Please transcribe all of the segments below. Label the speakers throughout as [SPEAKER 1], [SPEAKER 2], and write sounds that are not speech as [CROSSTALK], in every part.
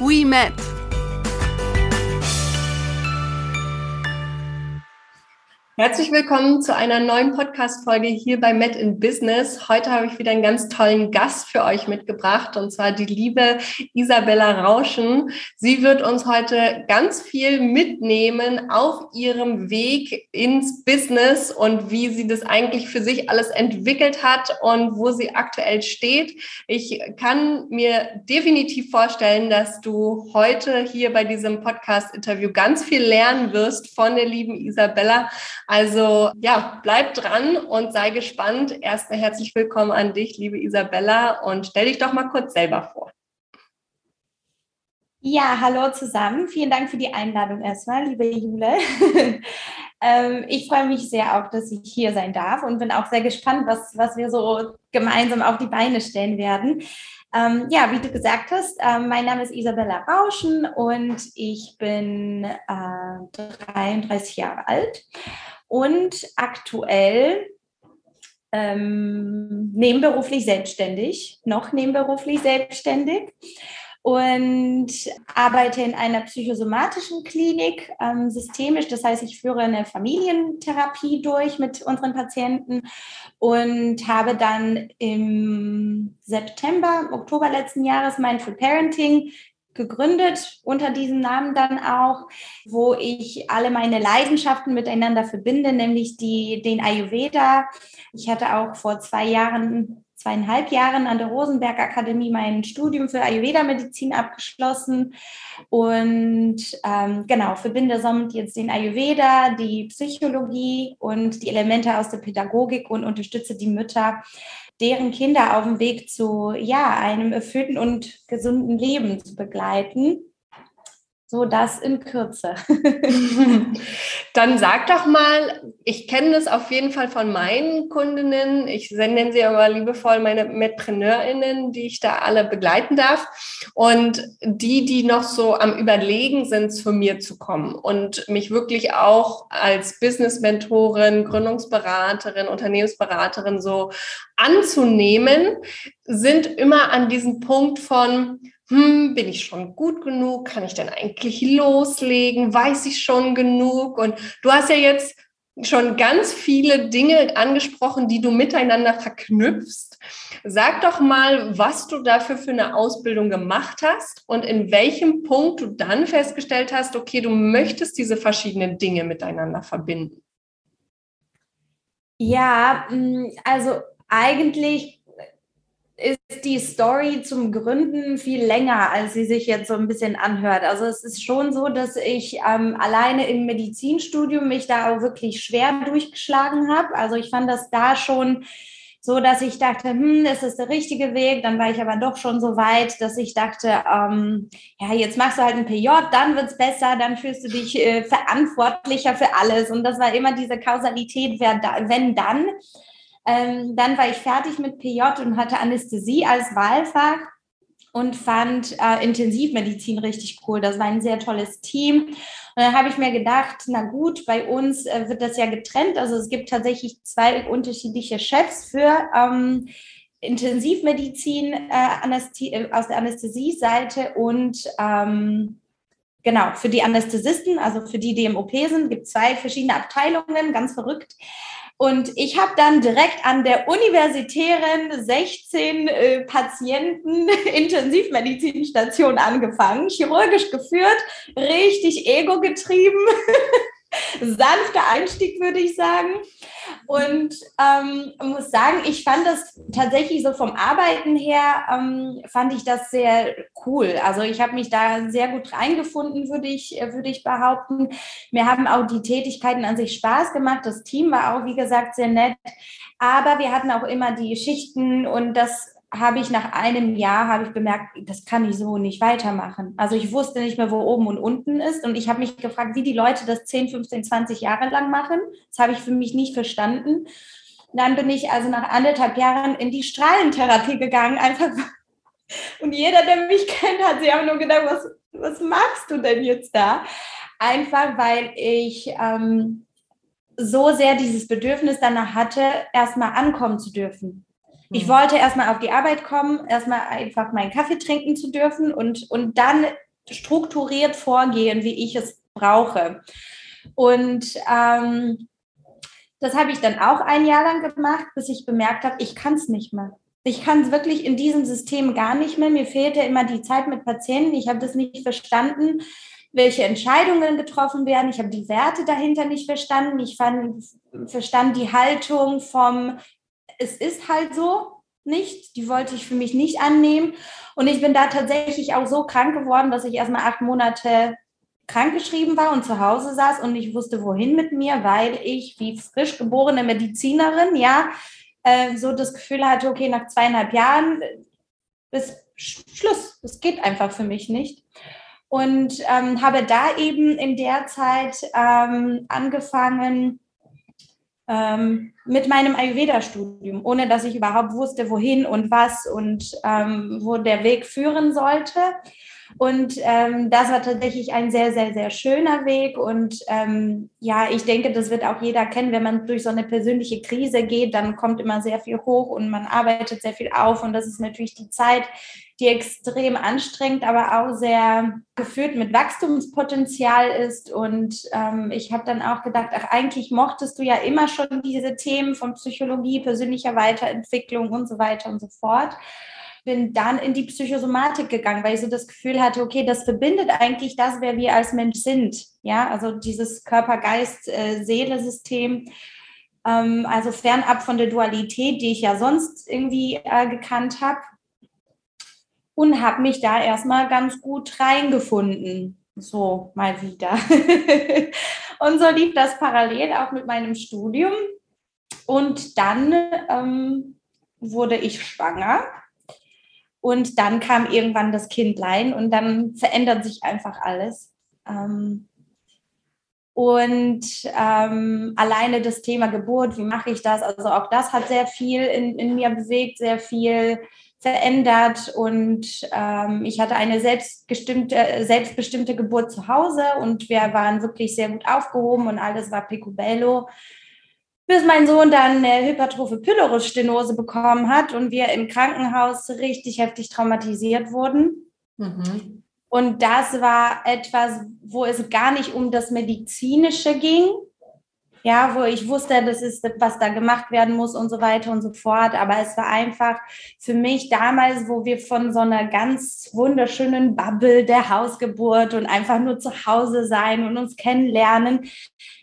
[SPEAKER 1] we met. Herzlich willkommen zu einer neuen Podcast-Folge hier bei Met in Business. Heute habe ich wieder einen ganz tollen Gast für euch mitgebracht und zwar die liebe Isabella Rauschen. Sie wird uns heute ganz viel mitnehmen auf ihrem Weg ins Business und wie sie das eigentlich für sich alles entwickelt hat und wo sie aktuell steht. Ich kann mir definitiv vorstellen, dass du heute hier bei diesem Podcast-Interview ganz viel lernen wirst von der lieben Isabella also ja, bleib dran und sei gespannt. Erstmal herzlich willkommen an dich, liebe Isabella, und stell dich doch mal kurz selber vor.
[SPEAKER 2] Ja, hallo zusammen. Vielen Dank für die Einladung erstmal, liebe Jule. [LAUGHS] ähm, ich freue mich sehr auch, dass ich hier sein darf und bin auch sehr gespannt, was, was wir so gemeinsam auf die Beine stellen werden. Ähm, ja, wie du gesagt hast, äh, mein Name ist Isabella Rauschen und ich bin äh, 33 Jahre alt und aktuell ähm, nebenberuflich selbstständig, noch nebenberuflich selbstständig und arbeite in einer psychosomatischen Klinik ähm, systemisch. Das heißt, ich führe eine Familientherapie durch mit unseren Patienten und habe dann im September, Oktober letzten Jahres Mindful Parenting gegründet unter diesem Namen dann auch, wo ich alle meine Leidenschaften miteinander verbinde, nämlich die, den Ayurveda. Ich hatte auch vor zwei Jahren, zweieinhalb Jahren an der Rosenberg Akademie mein Studium für Ayurveda-Medizin abgeschlossen und ähm, genau, verbinde somit jetzt den Ayurveda, die Psychologie und die Elemente aus der Pädagogik und unterstütze die Mütter deren Kinder auf dem Weg zu ja, einem erfüllten und gesunden Leben zu begleiten. So das in Kürze. [LAUGHS]
[SPEAKER 1] Dann sag doch mal, ich kenne das auf jeden Fall von meinen Kundinnen. Ich nenne sie aber liebevoll meine MedpreneurInnen, die ich da alle begleiten darf. Und die, die noch so am Überlegen sind, zu mir zu kommen und mich wirklich auch als Business-Mentorin, Gründungsberaterin, Unternehmensberaterin so anzunehmen, sind immer an diesem Punkt von, hm, bin ich schon gut genug? Kann ich denn eigentlich loslegen? Weiß ich schon genug? Und du hast ja jetzt schon ganz viele Dinge angesprochen, die du miteinander verknüpfst. Sag doch mal, was du dafür für eine Ausbildung gemacht hast und in welchem Punkt du dann festgestellt hast, okay, du möchtest diese verschiedenen Dinge miteinander verbinden.
[SPEAKER 2] Ja, hm, also eigentlich ist die Story zum Gründen viel länger, als sie sich jetzt so ein bisschen anhört. Also es ist schon so, dass ich ähm, alleine im Medizinstudium mich da auch wirklich schwer durchgeschlagen habe. Also ich fand das da schon so, dass ich dachte, hm, ist das der richtige Weg? Dann war ich aber doch schon so weit, dass ich dachte, ähm, ja, jetzt machst du halt ein PJ, dann wird's besser, dann fühlst du dich äh, verantwortlicher für alles. Und das war immer diese Kausalität, wer da, wenn dann. Ähm, dann war ich fertig mit PJ und hatte Anästhesie als Wahlfach und fand äh, Intensivmedizin richtig cool. Das war ein sehr tolles Team. Und dann habe ich mir gedacht, na gut, bei uns äh, wird das ja getrennt. Also es gibt tatsächlich zwei unterschiedliche Chefs für ähm, Intensivmedizin äh, äh aus der Anästhesie-Seite und ähm, genau, für die Anästhesisten, also für die, die im OP sind, gibt es zwei verschiedene Abteilungen, ganz verrückt. Und ich habe dann direkt an der universitären 16 äh, Patienten [LAUGHS] Intensivmedizinstation angefangen, chirurgisch geführt, richtig ego getrieben. [LAUGHS] sanfter Einstieg, würde ich sagen. Und ähm, muss sagen, ich fand das tatsächlich so vom Arbeiten her, ähm, fand ich das sehr cool. Also ich habe mich da sehr gut reingefunden, würde ich, würde ich behaupten. Mir haben auch die Tätigkeiten an sich Spaß gemacht. Das Team war auch, wie gesagt, sehr nett. Aber wir hatten auch immer die Schichten und das habe ich nach einem Jahr habe ich bemerkt, das kann ich so nicht weitermachen. Also ich wusste nicht mehr, wo oben und unten ist. Und ich habe mich gefragt, wie die Leute das 10, 15, 20 Jahre lang machen. Das habe ich für mich nicht verstanden. Dann bin ich also nach anderthalb Jahren in die Strahlentherapie gegangen, einfach. [LAUGHS] Und jeder, der mich kennt, hat sich aber nur gedacht, was, was machst du denn jetzt da? Einfach weil ich ähm, so sehr dieses Bedürfnis danach hatte, erstmal ankommen zu dürfen. Ich mhm. wollte erstmal auf die Arbeit kommen, erstmal einfach meinen Kaffee trinken zu dürfen und, und dann strukturiert vorgehen, wie ich es brauche. Und ähm, das habe ich dann auch ein Jahr lang gemacht, bis ich bemerkt habe, ich kann es nicht mehr. Ich kann es wirklich in diesem System gar nicht mehr. Mir fehlte immer die Zeit mit Patienten. Ich habe das nicht verstanden, welche Entscheidungen getroffen werden. Ich habe die Werte dahinter nicht verstanden. Ich fand, verstand die Haltung vom, es ist halt so nicht. Die wollte ich für mich nicht annehmen. Und ich bin da tatsächlich auch so krank geworden, dass ich erstmal acht Monate krankgeschrieben war und zu Hause saß und nicht wusste, wohin mit mir, weil ich wie frisch geborene Medizinerin, ja, äh, so das Gefühl hatte, okay, nach zweieinhalb Jahren ist Schluss. Das geht einfach für mich nicht. Und ähm, habe da eben in der Zeit ähm, angefangen ähm, mit meinem Ayurveda-Studium, ohne dass ich überhaupt wusste, wohin und was und ähm, wo der Weg führen sollte. Und ähm, das war tatsächlich ein sehr, sehr, sehr schöner Weg. Und ähm, ja, ich denke, das wird auch jeder kennen, wenn man durch so eine persönliche Krise geht, dann kommt immer sehr viel hoch und man arbeitet sehr viel auf. Und das ist natürlich die Zeit, die extrem anstrengend, aber auch sehr geführt mit Wachstumspotenzial ist. Und ähm, ich habe dann auch gedacht, ach, eigentlich mochtest du ja immer schon diese Themen von Psychologie, persönlicher Weiterentwicklung und so weiter und so fort bin dann in die Psychosomatik gegangen, weil ich so das Gefühl hatte, okay, das verbindet eigentlich das, wer wir als Mensch sind. Ja, also dieses Körper-Geist-Seele-System. Ähm, also fernab von der Dualität, die ich ja sonst irgendwie äh, gekannt habe. Und habe mich da erstmal ganz gut reingefunden. So mal wieder. [LAUGHS] und so lief das parallel auch mit meinem Studium. Und dann ähm, wurde ich schwanger und dann kam irgendwann das Kindlein und dann verändert sich einfach alles. Ähm, und ähm, alleine das Thema Geburt, wie mache ich das? Also auch das hat sehr viel in, in mir bewegt, sehr viel verändert und ähm, ich hatte eine selbstbestimmte, selbstbestimmte Geburt zu Hause und wir waren wirklich sehr gut aufgehoben und alles war picobello bis mein Sohn dann eine Hypertrophe Pylorusstenose bekommen hat und wir im Krankenhaus richtig heftig traumatisiert wurden. Mhm. Und das war etwas, wo es gar nicht um das Medizinische ging, ja, wo ich wusste, das ist, was da gemacht werden muss und so weiter und so fort. Aber es war einfach für mich damals, wo wir von so einer ganz wunderschönen Bubble der Hausgeburt und einfach nur zu Hause sein und uns kennenlernen,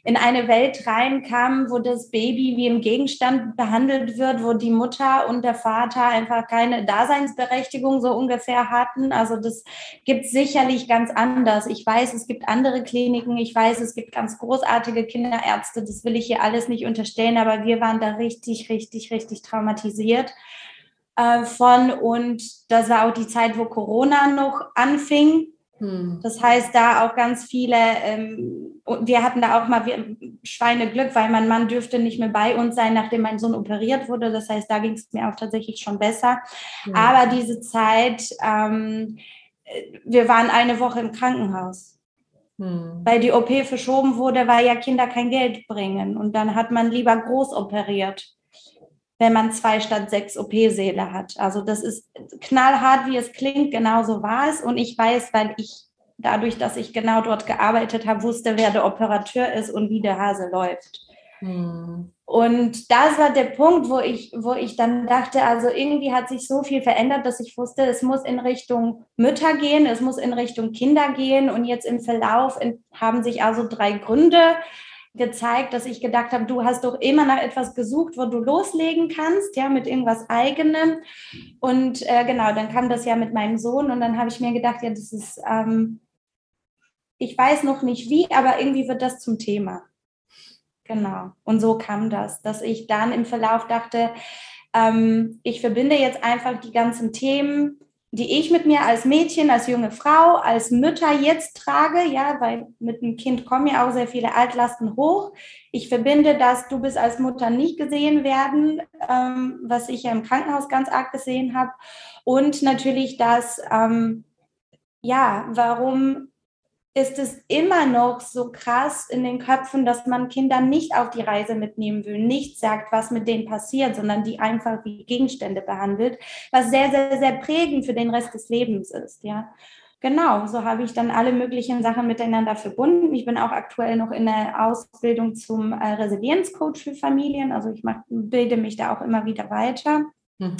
[SPEAKER 2] in eine Welt reinkamen, wo das Baby wie ein Gegenstand behandelt wird, wo die Mutter und der Vater einfach keine Daseinsberechtigung so ungefähr hatten. Also das gibt sicherlich ganz anders. Ich weiß, es gibt andere Kliniken, ich weiß, es gibt ganz großartige Kinderärzte, das will ich hier alles nicht unterstellen, aber wir waren da richtig, richtig, richtig traumatisiert äh, von und das war auch die Zeit, wo Corona noch anfing hm. Das heißt, da auch ganz viele, ähm, wir hatten da auch mal Schweineglück, weil mein Mann dürfte nicht mehr bei uns sein, nachdem mein Sohn operiert wurde. Das heißt, da ging es mir auch tatsächlich schon besser. Ja. Aber diese Zeit, ähm, wir waren eine Woche im Krankenhaus. Hm. Weil die OP verschoben wurde, weil ja Kinder kein Geld bringen. Und dann hat man lieber groß operiert wenn man zwei statt sechs OP-Säle hat. Also das ist knallhart, wie es klingt, genauso war es. Und ich weiß, weil ich dadurch, dass ich genau dort gearbeitet habe, wusste, wer der Operateur ist und wie der Hase läuft. Hm. Und das war der Punkt, wo ich, wo ich dann dachte, also irgendwie hat sich so viel verändert, dass ich wusste, es muss in Richtung Mütter gehen, es muss in Richtung Kinder gehen. Und jetzt im Verlauf haben sich also drei Gründe gezeigt, dass ich gedacht habe, du hast doch immer nach etwas gesucht, wo du loslegen kannst, ja, mit irgendwas eigenem. Und äh, genau, dann kam das ja mit meinem Sohn und dann habe ich mir gedacht, ja, das ist, ähm, ich weiß noch nicht wie, aber irgendwie wird das zum Thema. Genau. Und so kam das, dass ich dann im Verlauf dachte, ähm, ich verbinde jetzt einfach die ganzen Themen, die ich mit mir als Mädchen, als junge Frau, als Mütter jetzt trage, ja, weil mit dem Kind kommen ja auch sehr viele Altlasten hoch. Ich verbinde, dass du bist als Mutter nicht gesehen werden, ähm, was ich ja im Krankenhaus ganz arg gesehen habe. Und natürlich dass, ähm, ja, warum ist es immer noch so krass in den Köpfen, dass man Kinder nicht auf die Reise mitnehmen will, nicht sagt, was mit denen passiert, sondern die einfach wie Gegenstände behandelt, was sehr, sehr, sehr prägend für den Rest des Lebens ist, ja. Genau, so habe ich dann alle möglichen Sachen miteinander verbunden. Ich bin auch aktuell noch in der Ausbildung zum äh, Resilienzcoach für Familien. Also ich mach, bilde mich da auch immer wieder weiter. Mhm.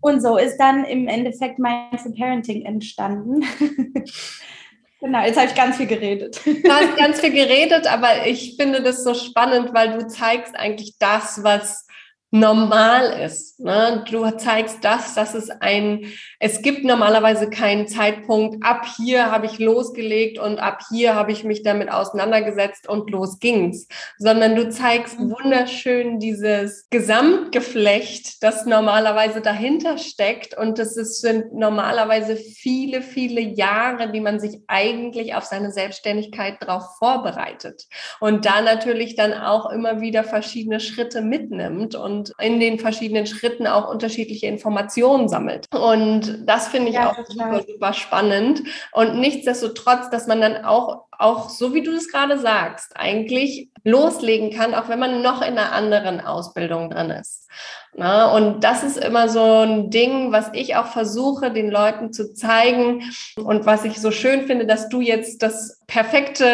[SPEAKER 2] Und so ist dann im Endeffekt Mindful Parenting entstanden. [LAUGHS] Genau, jetzt habe ich ganz viel geredet.
[SPEAKER 1] Du hast ganz viel geredet, aber ich finde das so spannend, weil du zeigst eigentlich das, was normal ist. Ne? Du zeigst das, dass es ein, es gibt normalerweise keinen Zeitpunkt, ab hier habe ich losgelegt und ab hier habe ich mich damit auseinandergesetzt und los ging's, sondern du zeigst mhm. wunderschön dieses Gesamtgeflecht, das normalerweise dahinter steckt und das ist, sind normalerweise viele, viele Jahre, die man sich eigentlich auf seine Selbstständigkeit darauf vorbereitet und da natürlich dann auch immer wieder verschiedene Schritte mitnimmt und und in den verschiedenen Schritten auch unterschiedliche Informationen sammelt. Und das finde ich ja, auch super, super spannend. Und nichtsdestotrotz, dass man dann auch, auch so wie du es gerade sagst, eigentlich loslegen kann, auch wenn man noch in einer anderen Ausbildung drin ist. Na, und das ist immer so ein Ding, was ich auch versuche, den Leuten zu zeigen und was ich so schön finde, dass du jetzt das perfekte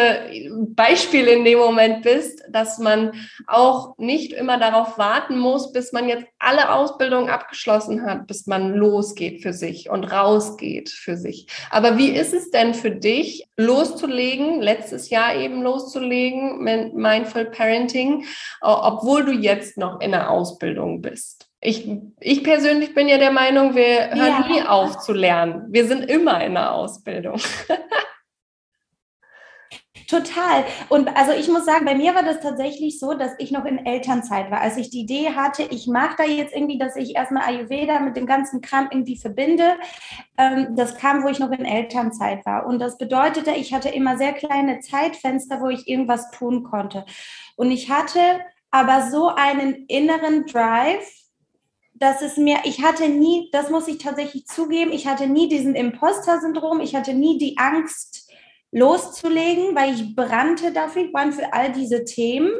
[SPEAKER 1] Beispiel in dem Moment bist, dass man auch nicht immer darauf warten muss, bis man jetzt alle Ausbildungen abgeschlossen hat, bis man losgeht für sich und rausgeht für sich. Aber wie ist es denn für dich, loszulegen, letztes Jahr eben loszulegen mit Mindful Parenting, obwohl du jetzt noch in der Ausbildung bist? Ich, ich persönlich bin ja der Meinung, wir hören ja. nie auf zu lernen. Wir sind immer in der Ausbildung. [LAUGHS]
[SPEAKER 2] Total. Und also ich muss sagen, bei mir war das tatsächlich so, dass ich noch in Elternzeit war. Als ich die Idee hatte, ich mache da jetzt irgendwie, dass ich erstmal Ayurveda mit dem ganzen Kram irgendwie verbinde, ähm, das kam, wo ich noch in Elternzeit war. Und das bedeutete, ich hatte immer sehr kleine Zeitfenster, wo ich irgendwas tun konnte. Und ich hatte aber so einen inneren Drive, dass es mir, ich hatte nie, das muss ich tatsächlich zugeben, ich hatte nie diesen Imposter-Syndrom, ich hatte nie die Angst loszulegen, weil ich brannte dafür, brannte für all diese Themen.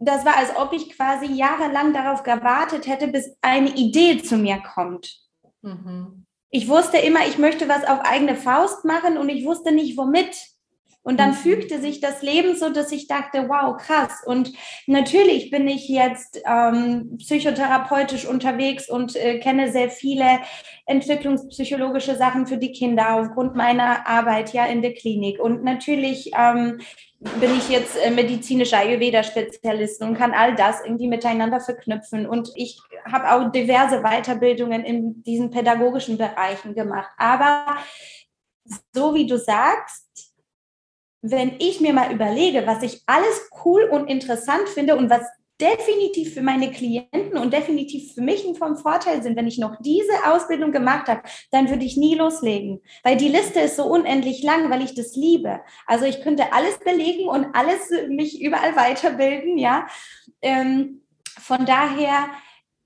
[SPEAKER 2] Das war, als ob ich quasi jahrelang darauf gewartet hätte, bis eine Idee zu mir kommt. Mhm. Ich wusste immer, ich möchte was auf eigene Faust machen und ich wusste nicht, womit. Und dann mhm. fügte sich das Leben so, dass ich dachte, wow, krass. Und natürlich bin ich jetzt ähm, psychotherapeutisch unterwegs und äh, kenne sehr viele entwicklungspsychologische Sachen für die Kinder aufgrund meiner Arbeit ja in der Klinik. Und natürlich ähm, bin ich jetzt äh, medizinischer Ayurveda-Spezialist und kann all das irgendwie miteinander verknüpfen. Und ich habe auch diverse Weiterbildungen in diesen pädagogischen Bereichen gemacht. Aber so wie du sagst, wenn ich mir mal überlege, was ich alles cool und interessant finde und was definitiv für meine Klienten und definitiv für mich vom Vorteil sind, wenn ich noch diese Ausbildung gemacht habe, dann würde ich nie loslegen, weil die Liste ist so unendlich lang, weil ich das liebe. Also ich könnte alles belegen und alles mich überall weiterbilden, ja. Ähm, von daher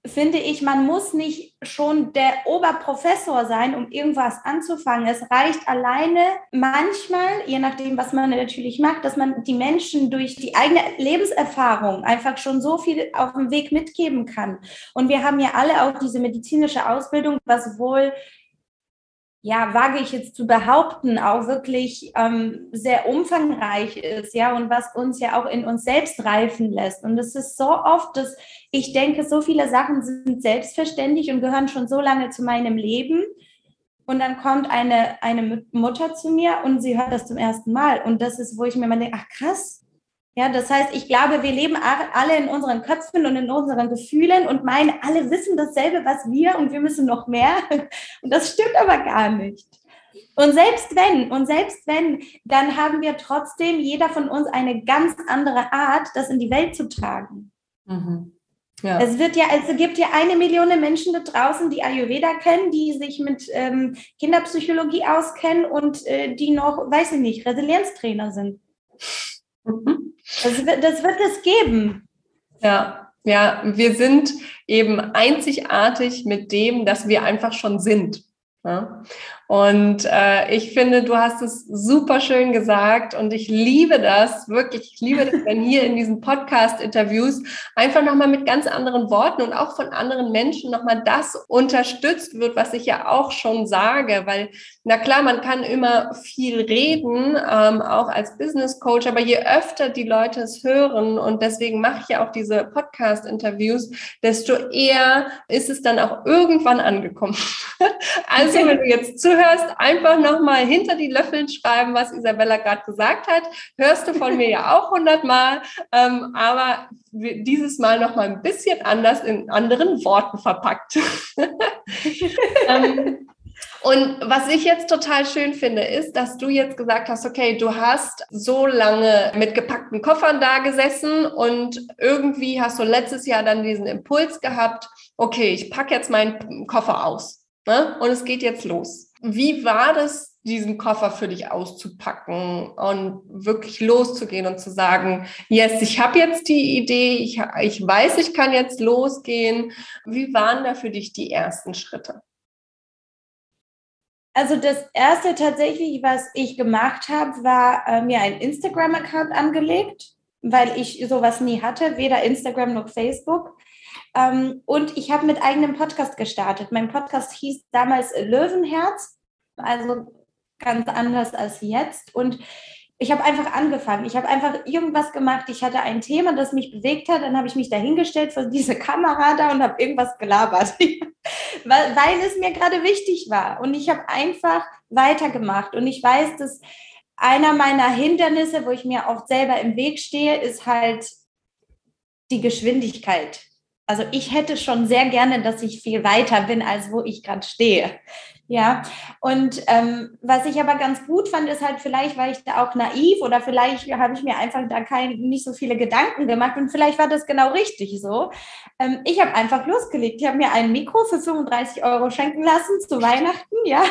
[SPEAKER 2] finde ich, man muss nicht schon der Oberprofessor sein, um irgendwas anzufangen. Es reicht alleine manchmal, je nachdem, was man natürlich macht, dass man die Menschen durch die eigene Lebenserfahrung einfach schon so viel auf dem Weg mitgeben kann. Und wir haben ja alle auch diese medizinische Ausbildung, was wohl ja, wage ich jetzt zu behaupten, auch wirklich ähm, sehr umfangreich ist, ja, und was uns ja auch in uns selbst reifen lässt. Und es ist so oft, dass ich denke, so viele Sachen sind selbstverständlich und gehören schon so lange zu meinem Leben. Und dann kommt eine, eine Mutter zu mir und sie hört das zum ersten Mal. Und das ist, wo ich mir mal denke, ach krass, ja, das heißt, ich glaube, wir leben alle in unseren Köpfen und in unseren Gefühlen und meinen, alle wissen dasselbe, was wir und wir müssen noch mehr. [LAUGHS] Und das stimmt aber gar nicht. Und selbst wenn, und selbst wenn, dann haben wir trotzdem jeder von uns eine ganz andere Art, das in die Welt zu tragen.
[SPEAKER 1] Mhm.
[SPEAKER 2] Ja. Es wird ja, also gibt ja eine Million Menschen da draußen, die Ayurveda kennen, die sich mit ähm, Kinderpsychologie auskennen und äh, die noch, weiß ich nicht, Resilienztrainer sind. Mhm. Das, wird, das wird es geben.
[SPEAKER 1] Ja, ja, wir sind eben einzigartig mit dem, dass wir einfach schon sind. Ja? Und äh, ich finde, du hast es super schön gesagt und ich liebe das, wirklich, ich liebe das, wenn hier in diesen Podcast-Interviews einfach nochmal mit ganz anderen Worten und auch von anderen Menschen nochmal das unterstützt wird, was ich ja auch schon sage, weil, na klar, man kann immer viel reden, ähm, auch als Business Coach, aber je öfter die Leute es hören und deswegen mache ich ja auch diese Podcast-Interviews, desto eher ist es dann auch irgendwann angekommen. [LAUGHS] also, wenn du jetzt zuhörst, zuhörst, einfach nochmal hinter die Löffeln schreiben, was Isabella gerade gesagt hat. Hörst du von mir ja auch hundertmal, ähm, aber dieses Mal nochmal ein bisschen anders in anderen Worten verpackt. [LAUGHS] ähm, und was ich jetzt total schön finde, ist, dass du jetzt gesagt hast, okay, du hast so lange mit gepackten Koffern da gesessen und irgendwie hast du letztes Jahr dann diesen Impuls gehabt, okay, ich packe jetzt meinen Koffer aus ne? und es geht jetzt los. Wie war das, diesen Koffer für dich auszupacken und wirklich loszugehen und zu sagen, yes, ich habe jetzt die Idee, ich, ich weiß, ich kann jetzt losgehen. Wie waren da für dich die ersten Schritte?
[SPEAKER 2] Also das erste tatsächlich, was ich gemacht habe, war äh, mir ein Instagram-Account angelegt, weil ich sowas nie hatte, weder Instagram noch Facebook. Ähm, und ich habe mit eigenem Podcast gestartet. Mein Podcast hieß damals Löwenherz, also ganz anders als jetzt. Und ich habe einfach angefangen. Ich habe einfach irgendwas gemacht. Ich hatte ein Thema, das mich bewegt hat. Dann habe ich mich dahingestellt vor diese Kamera da und habe irgendwas gelabert, [LAUGHS] weil, weil es mir gerade wichtig war. Und ich habe einfach weitergemacht. Und ich weiß, dass einer meiner Hindernisse, wo ich mir auch selber im Weg stehe, ist halt die Geschwindigkeit. Also ich hätte schon sehr gerne, dass ich viel weiter bin, als wo ich gerade stehe. Ja, und ähm, was ich aber ganz gut fand, ist halt, vielleicht war ich da auch naiv oder vielleicht habe ich mir einfach da kein, nicht so viele Gedanken gemacht und vielleicht war das genau richtig so. Ähm, ich habe einfach losgelegt. Ich habe mir ein Mikro für 35 Euro schenken lassen zu Weihnachten, ja,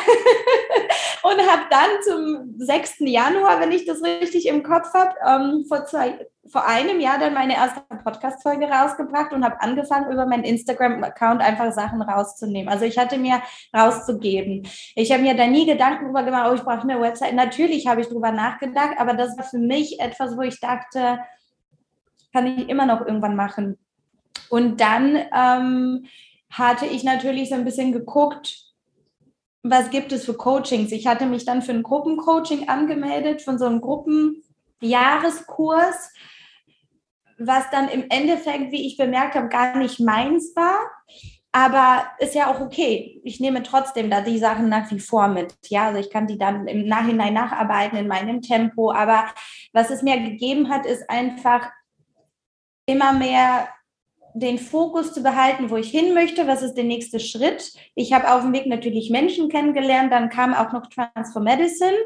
[SPEAKER 2] [LAUGHS] und habe dann zum 6. Januar, wenn ich das richtig im Kopf habe, ähm, vor zwei, vor einem Jahr dann meine erste Podcast-Folge rausgebracht und habe angefangen, über meinen Instagram-Account einfach Sachen rauszunehmen. Also ich hatte mir rauszugeben. Ich habe mir da nie Gedanken drüber gemacht, oh, ich brauche eine Website. Natürlich habe ich drüber nachgedacht, aber das war für mich etwas, wo ich dachte, kann ich immer noch irgendwann machen. Und dann ähm, hatte ich natürlich so ein bisschen geguckt, was gibt es für Coachings. Ich hatte mich dann für ein Gruppencoaching angemeldet, von so einem Gruppenjahreskurs was dann im Endeffekt, wie ich bemerkt habe, gar nicht meins war. Aber ist ja auch okay. Ich nehme trotzdem da die Sachen nach wie vor mit. Ja, also ich kann die dann im Nachhinein nacharbeiten in meinem Tempo. Aber was es mir gegeben hat, ist einfach immer mehr den Fokus zu behalten, wo ich hin möchte, was ist der nächste Schritt. Ich habe auf dem Weg natürlich Menschen kennengelernt, dann kam auch noch Transfer Medicine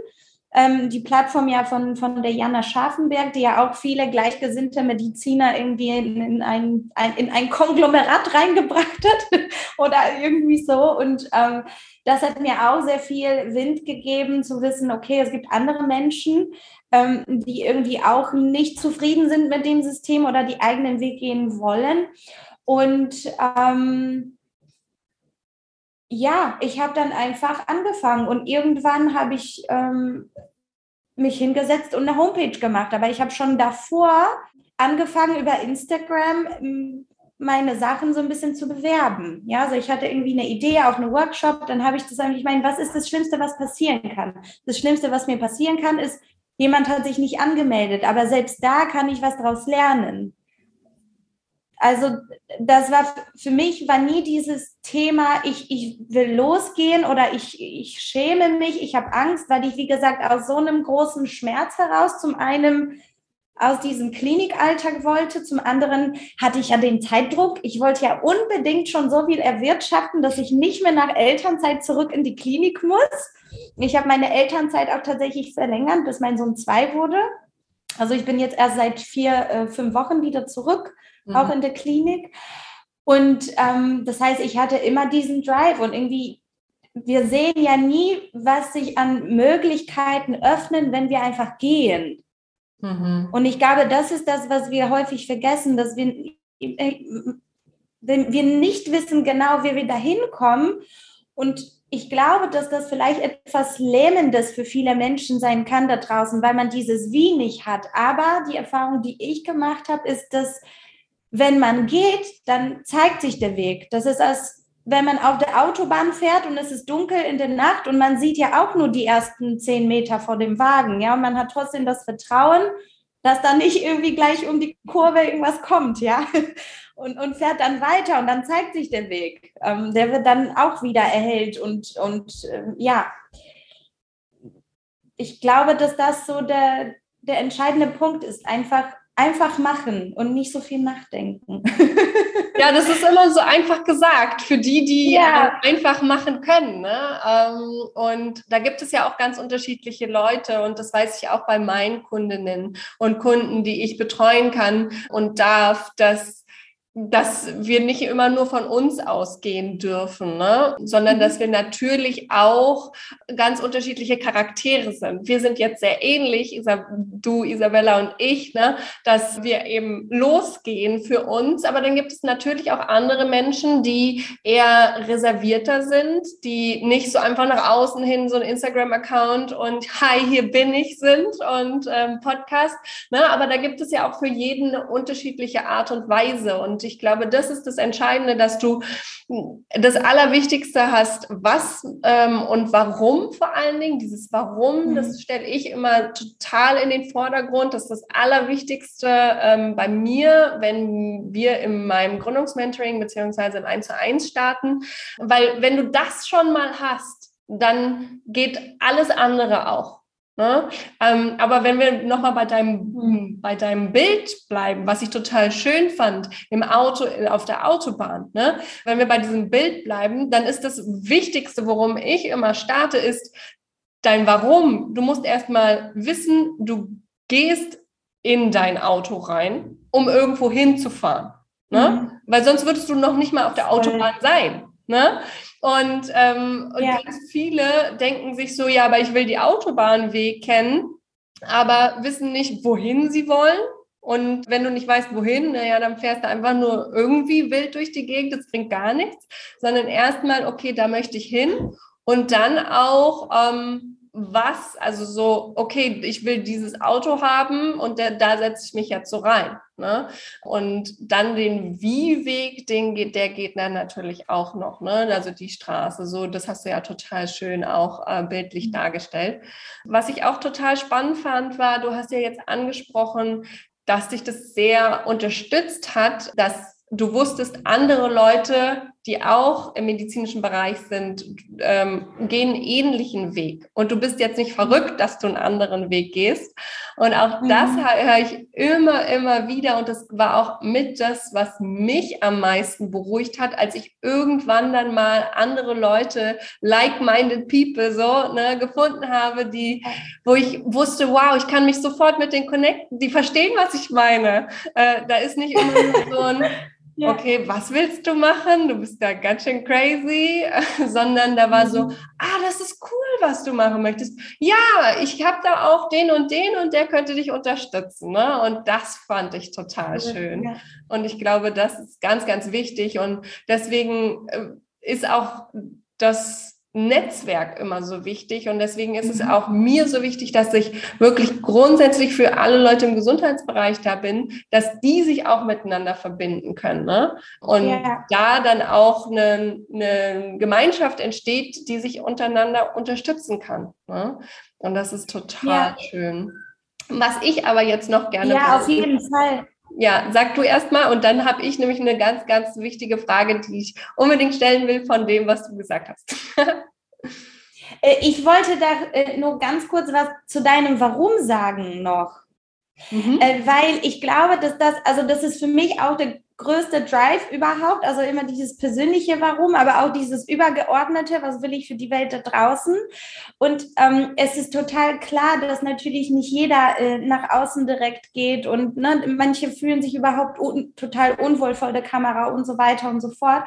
[SPEAKER 2] ähm, die Plattform ja von, von der Jana Scharfenberg, die ja auch viele gleichgesinnte Mediziner irgendwie in, in, ein, in ein Konglomerat [LAUGHS] reingebracht hat [LAUGHS] oder irgendwie so. Und ähm, das hat mir auch sehr viel Wind gegeben, zu wissen, okay, es gibt andere Menschen, ähm, die irgendwie auch nicht zufrieden sind mit dem System oder die eigenen Weg gehen wollen. Und ähm, ja, ich habe dann einfach angefangen und irgendwann habe ich ähm, mich hingesetzt und eine Homepage gemacht. Aber ich habe schon davor angefangen, über Instagram ähm, meine Sachen so ein bisschen zu bewerben. Ja, also ich hatte irgendwie eine Idee auf einen Workshop, dann habe ich das eigentlich, ich meine, was ist das Schlimmste, was passieren kann? Das Schlimmste, was mir passieren kann, ist, jemand hat sich nicht angemeldet, aber selbst da kann ich was draus lernen. Also das war für mich war nie dieses Thema, ich, ich will losgehen oder ich, ich schäme mich, ich habe Angst, weil ich, wie gesagt, aus so einem großen Schmerz heraus zum einen aus diesem Klinikalltag wollte, zum anderen hatte ich ja den Zeitdruck. Ich wollte ja unbedingt schon so viel erwirtschaften, dass ich nicht mehr nach Elternzeit zurück in die Klinik muss. Ich habe meine Elternzeit auch tatsächlich verlängert, bis mein Sohn zwei wurde. Also ich bin jetzt erst seit vier, äh, fünf Wochen wieder zurück mhm. auch in der Klinik. Und ähm, das heißt, ich hatte immer diesen Drive und irgendwie, wir sehen ja nie, was sich an Möglichkeiten öffnen, wenn wir einfach gehen. Mhm. Und ich glaube, das ist das, was wir häufig vergessen, dass wir, äh, wenn wir nicht wissen genau, wie wir da hinkommen. Und ich glaube, dass das vielleicht etwas Lähmendes für viele Menschen sein kann da draußen, weil man dieses Wie nicht hat. Aber die Erfahrung, die ich gemacht habe, ist, dass wenn man geht, dann zeigt sich der Weg. Das ist als wenn man auf der Autobahn fährt und es ist dunkel in der Nacht und man sieht ja auch nur die ersten zehn Meter vor dem Wagen, ja, und man hat trotzdem das Vertrauen, dass da nicht irgendwie gleich um die Kurve irgendwas kommt, ja, [LAUGHS] und, und fährt dann weiter und dann zeigt sich der Weg. Ähm, der wird dann auch wieder erhellt und, und äh, ja, ich glaube, dass das so der, der entscheidende Punkt ist, einfach einfach machen und nicht so viel nachdenken. [LAUGHS]
[SPEAKER 1] Ja, das ist immer so einfach gesagt für die, die ja. einfach machen können. Ne? Ähm, und da gibt es ja auch ganz unterschiedliche Leute und das weiß ich auch bei meinen Kundinnen und Kunden, die ich betreuen kann und darf, dass dass wir nicht immer nur von uns ausgehen dürfen, ne? sondern dass mhm. wir natürlich auch ganz unterschiedliche Charaktere sind. Wir sind jetzt sehr ähnlich, Isab du, Isabella und ich, ne? dass wir eben losgehen für uns. Aber dann gibt es natürlich auch andere Menschen, die eher reservierter sind, die nicht so einfach nach außen hin so ein Instagram-Account und Hi, hier bin ich sind und ähm, Podcast. Ne? Aber da gibt es ja auch für jeden eine unterschiedliche Art und Weise und ich glaube, das ist das Entscheidende, dass du das Allerwichtigste hast, was ähm, und warum vor allen Dingen. Dieses Warum, mhm. das stelle ich immer total in den Vordergrund. Das ist das Allerwichtigste ähm, bei mir, wenn wir in meinem Gründungsmentoring beziehungsweise im 1 zu 1 starten. Weil wenn du das schon mal hast, dann geht alles andere auch. Ne? Ähm, aber wenn wir nochmal bei deinem, bei deinem Bild bleiben, was ich total schön fand, im Auto, auf der Autobahn, ne? wenn wir bei diesem Bild bleiben, dann ist das Wichtigste, worum ich immer starte, ist dein Warum. Du musst erstmal wissen, du gehst in dein Auto rein, um irgendwo hinzufahren. Ne? Mhm. Weil sonst würdest du noch nicht mal auf der Autobahn sein. Ne? Und, ähm, und ja. ganz viele denken sich so, ja, aber ich will die Autobahnweg kennen, aber wissen nicht, wohin sie wollen. Und wenn du nicht weißt, wohin, naja, dann fährst du einfach nur irgendwie wild durch die Gegend, das bringt gar nichts, sondern erstmal, okay, da möchte ich hin. Und dann auch, ähm, was, also so, okay, ich will dieses Auto haben und der, da setze ich mich jetzt so rein. Ne? Und dann den Wie-Weg, den geht, der geht dann natürlich auch noch, ne? Also die Straße, so, das hast du ja total schön auch äh, bildlich mhm. dargestellt. Was ich auch total spannend fand, war, du hast ja jetzt angesprochen, dass dich das sehr unterstützt hat, dass du wusstest, andere Leute, die auch im medizinischen Bereich sind, ähm, gehen einen ähnlichen Weg. Und du bist jetzt nicht verrückt, dass du einen anderen Weg gehst. Und auch mhm. das höre ich immer, immer wieder. Und das war auch mit das, was mich am meisten beruhigt hat, als ich irgendwann dann mal andere Leute, like-minded people, so ne, gefunden habe, die, wo ich wusste, wow, ich kann mich sofort mit denen connecten. Die verstehen, was ich meine. Äh, da ist nicht immer so ein [LAUGHS] ja. okay, was willst du machen? Du bist da ganz schön crazy, [LAUGHS] sondern da war so, mhm. ah, das ist cool, was du machen möchtest. Ja, ich habe da auch den und den und der könnte dich unterstützen. Ne? Und das fand ich total schön. Ja. Und ich glaube, das ist ganz, ganz wichtig. Und deswegen äh, ist auch das Netzwerk immer so wichtig und deswegen ist es mhm. auch mir so wichtig, dass ich wirklich grundsätzlich für alle Leute im Gesundheitsbereich da bin, dass die sich auch miteinander verbinden können. Ne? Und ja. da dann auch eine, eine, Gemeinschaft entsteht, die sich untereinander unterstützen kann. Ne? Und das ist total ja. schön. Was ich aber jetzt noch gerne.
[SPEAKER 2] Ja, auf jeden Fall.
[SPEAKER 1] Ja, sag du erst mal und dann habe ich nämlich eine ganz, ganz wichtige Frage, die ich unbedingt stellen will von dem, was du gesagt hast. [LAUGHS]
[SPEAKER 2] Äh, ich wollte da äh, nur ganz kurz was zu deinem Warum sagen noch. Mhm. Äh, weil ich glaube, dass das, also das ist für mich auch der größte Drive überhaupt, also immer dieses persönliche Warum, aber auch dieses übergeordnete, was will ich für die Welt da draußen. Und ähm, es ist total klar, dass natürlich nicht jeder äh, nach außen direkt geht und ne, manche fühlen sich überhaupt un total unwohl vor der Kamera und so weiter und so fort.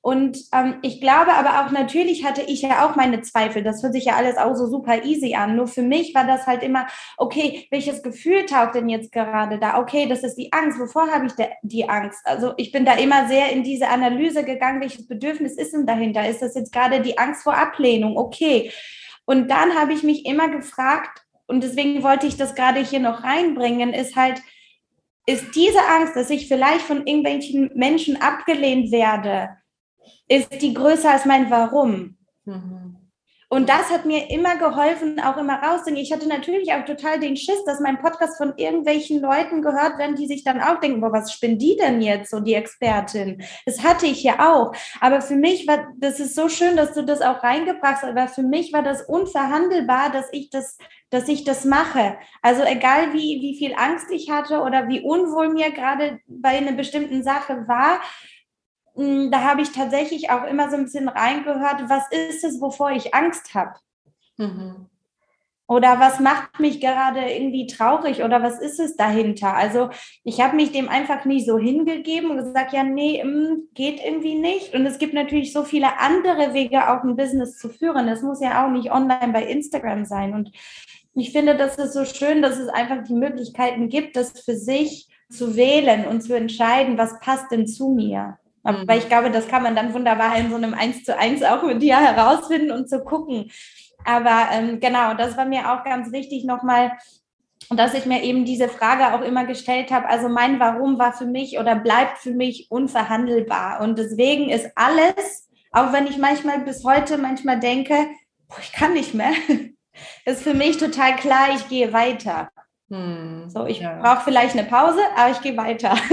[SPEAKER 2] Und ähm, ich glaube aber auch, natürlich hatte ich ja auch meine Zweifel. Das hört sich ja alles auch so super easy an. Nur für mich war das halt immer, okay, welches Gefühl taucht denn jetzt gerade da? Okay, das ist die Angst. Wovor habe ich die Angst? Also ich bin da immer sehr in diese Analyse gegangen, welches Bedürfnis ist denn dahinter? Ist das jetzt gerade die Angst vor Ablehnung? Okay. Und dann habe ich mich immer gefragt, und deswegen wollte ich das gerade hier noch reinbringen, ist halt, ist diese Angst, dass ich vielleicht von irgendwelchen Menschen abgelehnt werde, ist die größer als mein Warum. Mhm. Und das hat mir immer geholfen, auch immer rauszugehen. Ich hatte natürlich auch total den Schiss, dass mein Podcast von irgendwelchen Leuten gehört werden, die sich dann auch denken, boah, was spinnt die denn jetzt, so die Expertin? Das hatte ich ja auch. Aber für mich war, das ist so schön, dass du das auch reingebracht hast, aber für mich war das unverhandelbar, dass ich das, dass ich das mache. Also egal wie, wie viel Angst ich hatte oder wie unwohl mir gerade bei einer bestimmten Sache war, da habe ich tatsächlich auch immer so ein bisschen reingehört, was ist es, wovor ich Angst habe? Mhm. Oder was macht mich gerade irgendwie traurig oder was ist es dahinter? Also ich habe mich dem einfach nicht so hingegeben und gesagt, ja, nee, hm, geht irgendwie nicht. Und es gibt natürlich so viele andere Wege, auch ein Business zu führen. Es muss ja auch nicht online bei Instagram sein. Und ich finde, das ist so schön, dass es einfach die Möglichkeiten gibt, das für sich zu wählen und zu entscheiden, was passt denn zu mir. Aber mhm. ich glaube, das kann man dann wunderbar in so einem Eins zu eins auch mit dir herausfinden und zu gucken. Aber ähm, genau, das war mir auch ganz wichtig nochmal, dass ich mir eben diese Frage auch immer gestellt habe. Also mein Warum war für mich oder bleibt für mich unverhandelbar. Und deswegen ist alles, auch wenn ich manchmal bis heute manchmal denke, boah, ich kann nicht mehr, [LAUGHS] ist für mich total klar, ich gehe weiter. Hm, so, ich ja. brauche vielleicht eine Pause, aber ich gehe weiter. [LAUGHS]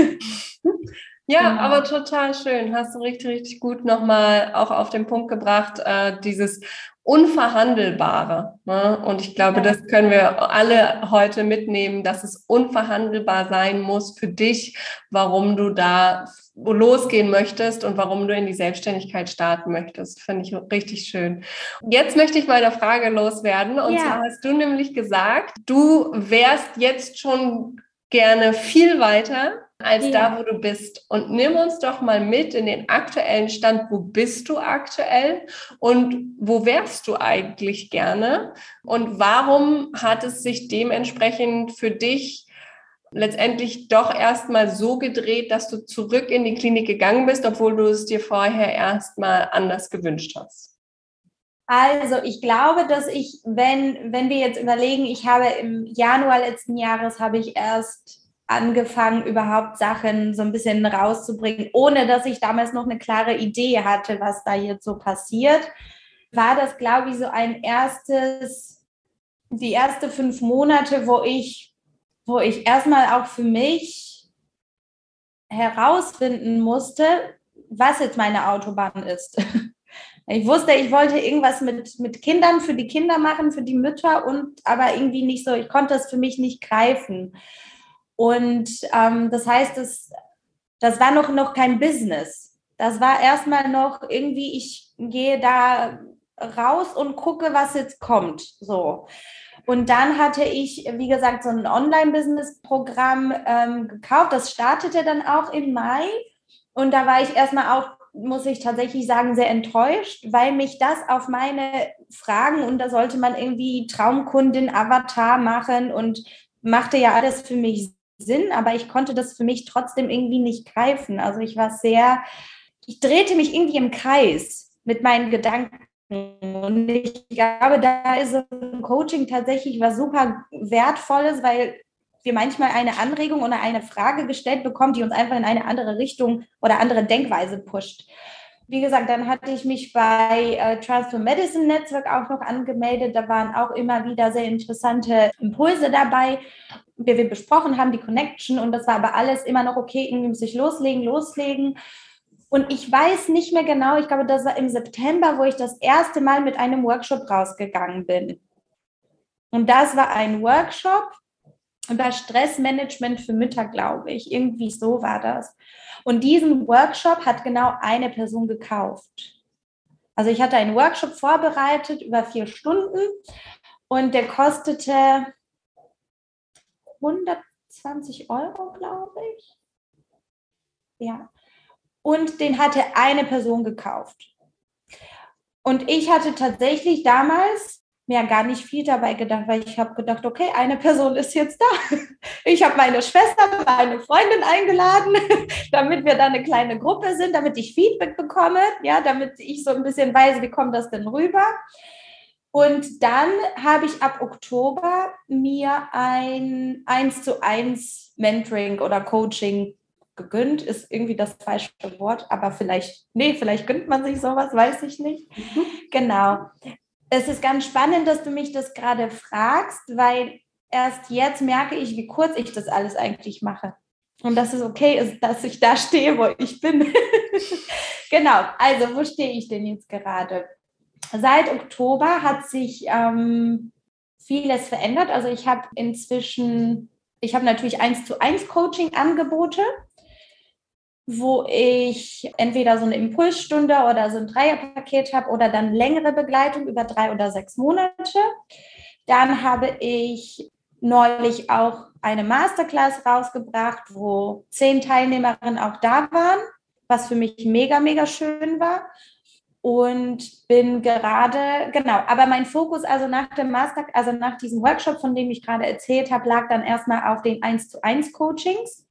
[SPEAKER 1] Ja, genau. aber total schön. Hast du richtig, richtig gut nochmal auch auf den Punkt gebracht, äh, dieses Unverhandelbare. Ne? Und ich glaube, ja. das können wir alle heute mitnehmen, dass es unverhandelbar sein muss für dich, warum du da losgehen möchtest und warum du in die Selbstständigkeit starten möchtest. Finde ich richtig schön. Jetzt möchte ich mal eine Frage loswerden. Und ja. zwar hast du nämlich gesagt, du wärst jetzt schon gerne viel weiter als ja. da, wo du bist. Und nimm uns doch mal mit in den aktuellen Stand. Wo bist du aktuell und wo wärst du eigentlich gerne? Und warum hat es sich dementsprechend für dich letztendlich doch erstmal so gedreht, dass du zurück in die Klinik gegangen bist, obwohl du es dir vorher erstmal anders gewünscht hast?
[SPEAKER 2] Also ich glaube, dass ich, wenn, wenn wir jetzt überlegen, ich habe im Januar letzten Jahres, habe ich erst angefangen, überhaupt Sachen so ein bisschen rauszubringen, ohne dass ich damals noch eine klare Idee hatte, was da jetzt so passiert, war das, glaube ich, so ein erstes, die erste fünf Monate, wo ich, wo ich erstmal auch für mich herausfinden musste, was jetzt meine Autobahn ist. [LAUGHS] Ich wusste, ich wollte irgendwas mit, mit Kindern für die Kinder machen, für die Mütter und aber irgendwie nicht so, ich konnte es für mich nicht greifen. Und ähm, das heißt, das, das war noch, noch kein Business. Das war erstmal noch irgendwie, ich gehe da raus und gucke, was jetzt kommt. So. Und dann hatte ich, wie gesagt, so ein Online-Business-Programm ähm, gekauft. Das startete dann auch im Mai. Und da war ich erstmal auch, muss ich tatsächlich sagen, sehr enttäuscht, weil mich das auf meine Fragen, und da sollte man irgendwie Traumkundin, Avatar machen und machte ja alles für mich Sinn, aber ich konnte das für mich trotzdem irgendwie nicht greifen. Also ich war sehr, ich drehte mich irgendwie im Kreis mit meinen Gedanken. Und ich glaube, da ist ein Coaching tatsächlich was super Wertvolles, weil wir manchmal eine Anregung oder eine Frage gestellt bekommen, die uns einfach in eine andere Richtung oder andere Denkweise pusht. Wie gesagt, dann hatte ich mich bei äh, Transfer Medicine Netzwerk auch noch angemeldet. Da waren auch immer wieder sehr interessante Impulse dabei wie wir besprochen haben, die Connection und das war aber alles immer noch okay, irgendwie muss ich loslegen, loslegen. Und ich weiß nicht mehr genau, ich glaube, das war im September, wo ich das erste Mal mit einem Workshop rausgegangen bin. Und das war ein Workshop, über Stressmanagement für Mütter, glaube ich. Irgendwie so war das. Und diesen Workshop hat genau eine Person gekauft. Also ich hatte einen Workshop vorbereitet über vier Stunden und der kostete 120 Euro, glaube ich. Ja. Und den hatte eine Person gekauft. Und ich hatte tatsächlich damals mir gar nicht viel dabei gedacht, weil ich habe gedacht, okay, eine Person ist jetzt da. Ich habe meine Schwester, meine Freundin eingeladen, [LAUGHS] damit wir da eine kleine Gruppe sind, damit ich Feedback bekomme, ja, damit ich so ein bisschen weiß, wie kommt das denn rüber. Und dann habe ich ab Oktober mir ein 1 zu 1 Mentoring oder Coaching gegönnt, ist irgendwie das falsche Wort, aber vielleicht, nee, vielleicht gönnt man sich sowas, weiß ich nicht. Mhm. Genau. Es ist ganz spannend, dass du mich das gerade fragst, weil erst jetzt merke ich, wie kurz ich das alles eigentlich mache. Und dass es okay ist, dass ich da stehe, wo ich bin. [LAUGHS] genau, also wo stehe ich denn jetzt gerade? Seit Oktober hat sich ähm, vieles verändert. Also ich habe inzwischen, ich habe natürlich eins zu eins Coaching-Angebote wo ich entweder so eine Impulsstunde oder so ein Dreierpaket habe oder dann längere Begleitung über drei oder sechs Monate. Dann habe ich neulich auch eine Masterclass rausgebracht, wo zehn Teilnehmerinnen auch da waren, was für mich mega, mega schön war. Und bin gerade, genau, aber mein Fokus also nach dem Master, also nach diesem Workshop, von dem ich gerade erzählt habe, lag dann erstmal auf den 1 zu 1 Coachings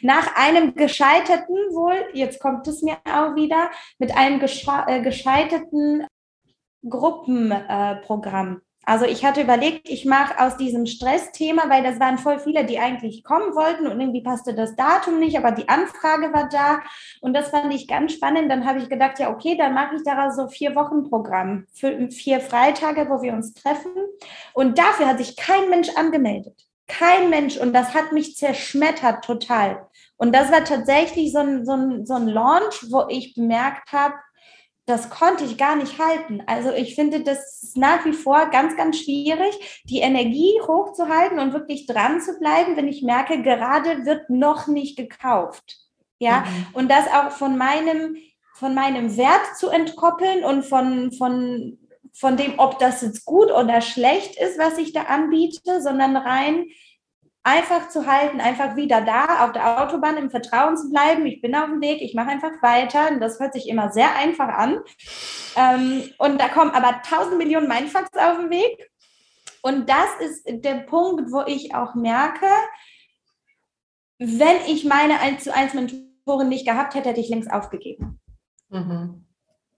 [SPEAKER 2] nach einem gescheiterten wohl, jetzt kommt es mir auch wieder, mit einem äh, gescheiterten Gruppenprogramm. Also ich hatte überlegt, ich mache aus diesem Stressthema, weil das waren voll viele, die eigentlich kommen wollten und irgendwie passte das Datum nicht, aber die Anfrage war da und das fand ich ganz spannend. Dann habe ich gedacht, ja okay, dann mache ich daraus so vier Wochen Programm, vier Freitage, wo wir uns treffen und dafür hat sich kein Mensch angemeldet. Kein Mensch. Und das hat mich zerschmettert total. Und das war tatsächlich so ein, so ein, so ein Launch, wo ich bemerkt habe, das konnte ich gar nicht halten. Also ich finde, das ist nach wie vor ganz, ganz schwierig, die Energie hochzuhalten und wirklich dran zu bleiben, wenn ich merke, gerade wird noch nicht gekauft. Ja, mhm. und das auch von meinem, von meinem Wert zu entkoppeln und von, von von dem, ob das jetzt gut oder schlecht ist, was ich da anbiete, sondern rein einfach zu halten, einfach wieder da auf der Autobahn im Vertrauen zu bleiben. Ich bin auf dem Weg, ich mache einfach weiter. Und das hört sich immer sehr einfach an. Ähm, und da kommen aber tausend Millionen Mindfucks auf den Weg. Und das ist der Punkt, wo ich auch merke, wenn ich meine 1 zu 1 Mentorin nicht gehabt hätte, hätte ich längst aufgegeben. Mhm.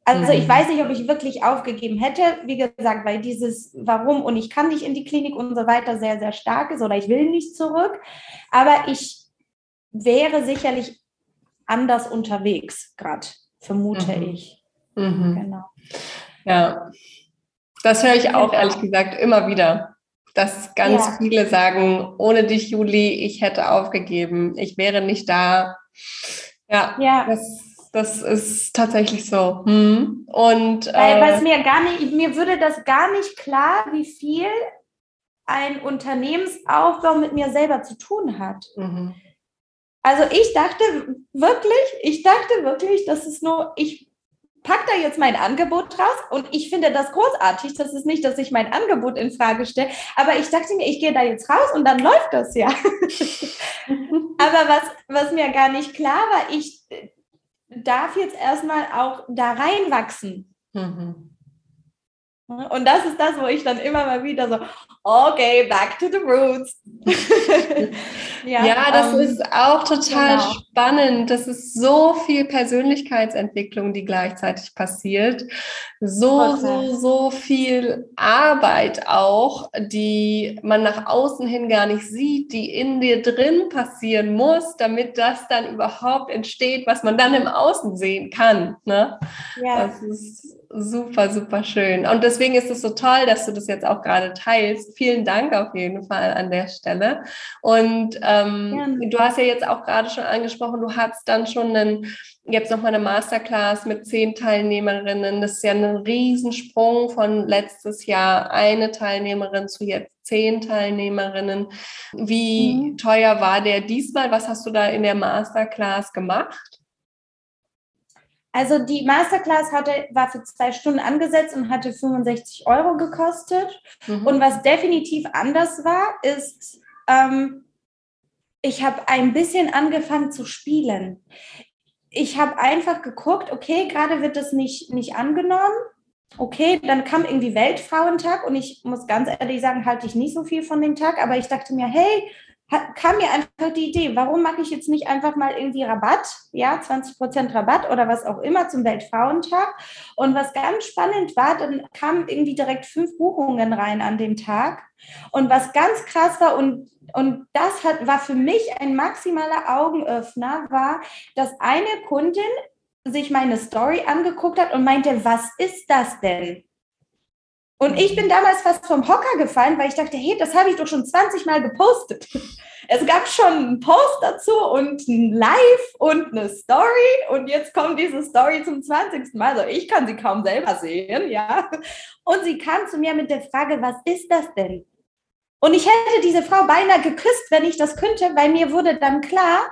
[SPEAKER 2] Also ich mhm. weiß nicht, ob ich wirklich aufgegeben hätte, wie gesagt, weil dieses Warum und ich kann nicht in die Klinik und so weiter sehr, sehr stark ist oder ich will nicht zurück. Aber ich wäre sicherlich anders unterwegs, gerade, vermute mhm. ich.
[SPEAKER 1] Mhm. Genau. Ja, das höre ich auch genau. ehrlich gesagt immer wieder, dass ganz ja. viele sagen, ohne dich, Juli, ich hätte aufgegeben, ich wäre nicht da. Ja, ja. das das ist tatsächlich so. Hm. Und
[SPEAKER 2] Weil, äh, was mir gar nicht, mir würde das gar nicht klar, wie viel ein Unternehmensaufbau mit mir selber zu tun hat. Mhm. Also ich dachte wirklich, ich dachte wirklich, das ist nur, ich packe da jetzt mein Angebot raus und ich finde das großartig. Das ist nicht, dass ich mein Angebot in Frage stelle, aber ich dachte mir, ich gehe da jetzt raus und dann läuft das ja. [LAUGHS] aber was, was mir gar nicht klar war, ich darf jetzt erstmal auch da reinwachsen. Mhm. Und das ist das, wo ich dann immer mal wieder so, okay, back to the roots. [LAUGHS]
[SPEAKER 1] ja, ja, das ähm, ist auch total genau. spannend. Das ist so viel Persönlichkeitsentwicklung, die gleichzeitig passiert. So, so, so viel Arbeit auch, die man nach außen hin gar nicht sieht, die in dir drin passieren muss, damit das dann überhaupt entsteht, was man dann im Außen sehen kann. Ne? Ja. Das ist Super, super schön. Und deswegen ist es so toll, dass du das jetzt auch gerade teilst. Vielen Dank auf jeden Fall an der Stelle. Und ähm, du hast ja jetzt auch gerade schon angesprochen, du hast dann schon einen, jetzt nochmal eine Masterclass mit zehn Teilnehmerinnen. Das ist ja ein Riesensprung von letztes Jahr eine Teilnehmerin zu jetzt zehn Teilnehmerinnen. Wie
[SPEAKER 2] Mhm.
[SPEAKER 1] teuer war der diesmal? Was hast du da in der Masterclass gemacht?
[SPEAKER 2] Also die Masterclass hatte, war für zwei Stunden angesetzt und hatte 65 Euro gekostet.
[SPEAKER 1] Mhm.
[SPEAKER 2] Und was definitiv anders war, ist, ähm, ich habe ein bisschen angefangen zu spielen. Ich habe einfach geguckt, okay, gerade wird das nicht, nicht angenommen. Okay, dann kam irgendwie Weltfrauentag und ich muss ganz ehrlich sagen, halte ich nicht so viel von dem Tag, aber ich dachte mir, hey, hat, kam mir einfach die Idee, warum mache ich jetzt nicht einfach mal irgendwie Rabatt, ja, 20% Rabatt oder was auch immer zum Weltfrauentag. Und was ganz spannend war, dann kamen irgendwie direkt fünf Buchungen rein an dem Tag. Und was ganz krass war und und das hat, war für mich ein maximaler Augenöffner, war, dass eine Kundin sich meine Story angeguckt hat und meinte, was ist das denn? Und ich bin damals fast vom Hocker gefallen, weil ich dachte, hey, das habe ich doch schon 20 Mal gepostet. [LAUGHS] Es gab schon einen Post dazu und ein Live und eine Story und jetzt kommt diese Story zum 20. Mal. Also ich kann sie kaum selber sehen, ja. Und sie kam zu mir mit der Frage, was ist das denn? Und ich hätte diese Frau beinahe geküsst, wenn ich das könnte, weil mir wurde dann klar,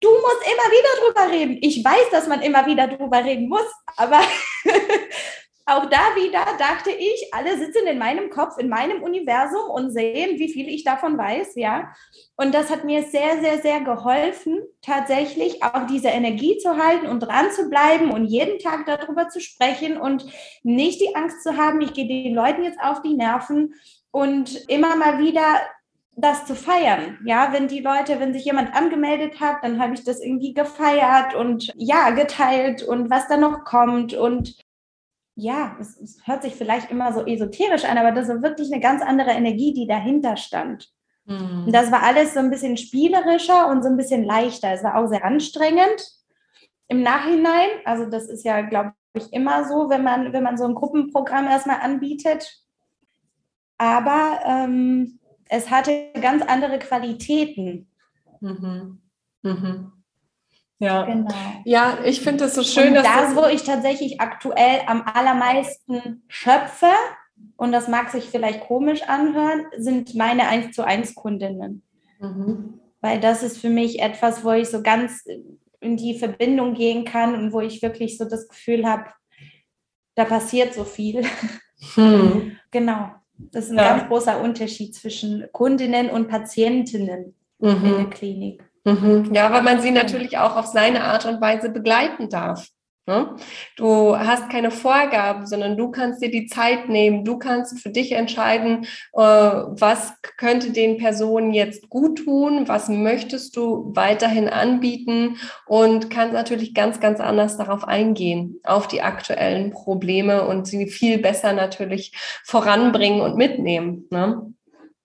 [SPEAKER 2] du musst immer wieder drüber reden. Ich weiß, dass man immer wieder drüber reden muss, aber [LAUGHS] auch da wieder dachte ich, alle sitzen in meinem Kopf, in meinem Universum und sehen, wie viel ich davon weiß, ja. Und das hat mir sehr, sehr, sehr geholfen, tatsächlich auch diese Energie zu halten und dran zu bleiben und jeden Tag darüber zu sprechen und nicht die Angst zu haben, ich gehe den Leuten jetzt auf die Nerven und immer mal wieder das zu feiern. Ja, wenn die Leute, wenn sich jemand angemeldet hat, dann habe ich das irgendwie gefeiert und ja, geteilt und was da noch kommt und ja, es, es, hört sich vielleicht immer so esoterisch an, aber das ist wirklich eine ganz andere Energie, die dahinter stand. Mhm. Und das war alles so ein bisschen spielerischer und so ein bisschen leichter. Es war auch sehr anstrengend im Nachhinein. Also das ist ja, glaube ich, immer so, wenn man, wenn man so ein Gruppenprogramm erstmal anbietet. Aber ähm, es hatte ganz andere Qualitäten.
[SPEAKER 1] Mhm. Mhm. Ja.
[SPEAKER 2] Genau.
[SPEAKER 1] ja, ich finde es so schön,
[SPEAKER 2] und
[SPEAKER 1] dass
[SPEAKER 2] das, wo ich tatsächlich aktuell am allermeisten schöpfe, und das mag sich vielleicht komisch anhören, sind meine 1 zu 1 Kundinnen. Mhm. Weil das ist für mich etwas, wo ich so ganz in die Verbindung gehen kann und wo ich wirklich so das Gefühl habe, da passiert so viel. Mhm. [LAUGHS] Genau. Das ist ein ja. ganz großer Unterschied zwischen Kundinnen und Patientinnen mhm. in der Klinik.
[SPEAKER 1] Mhm. Ja, weil man sie natürlich auch auf seine Art und Weise begleiten darf. Ne? Du hast keine Vorgaben, sondern du kannst dir die Zeit nehmen. Du kannst für dich entscheiden, äh, was könnte den Personen jetzt gut tun, was möchtest du weiterhin anbieten und kannst natürlich ganz, ganz anders darauf eingehen, auf die aktuellen Probleme und sie viel besser natürlich voranbringen und mitnehmen. Ne?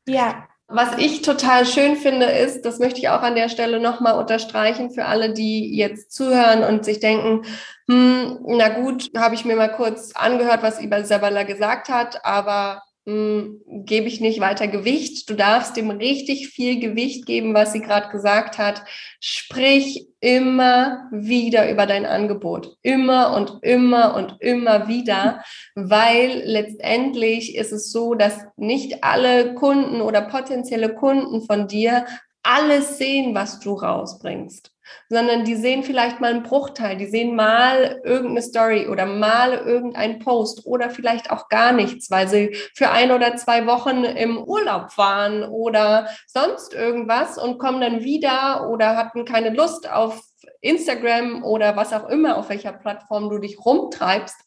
[SPEAKER 2] Ja,
[SPEAKER 1] was ich total schön finde, ist, das möchte ich auch an der Stelle nochmal unterstreichen für alle, die jetzt zuhören und sich denken, hm, na gut, habe ich mir mal kurz angehört, was Isabella gesagt hat, aber hm, gebe ich nicht weiter Gewicht. Du darfst dem richtig viel Gewicht geben, was sie gerade gesagt hat. Sprich immer wieder über dein Angebot. Immer und immer und immer wieder, [LAUGHS] weil letztendlich ist es so, dass nicht alle Kunden oder potenzielle Kunden von dir alles sehen, was du rausbringst sondern die sehen vielleicht mal einen Bruchteil, die sehen mal irgendeine Story oder mal irgendeinen Post oder vielleicht auch gar nichts, weil sie für ein oder zwei Wochen im Urlaub waren oder sonst irgendwas und kommen dann wieder oder hatten keine Lust auf Instagram oder was auch immer, auf welcher Plattform du dich rumtreibst.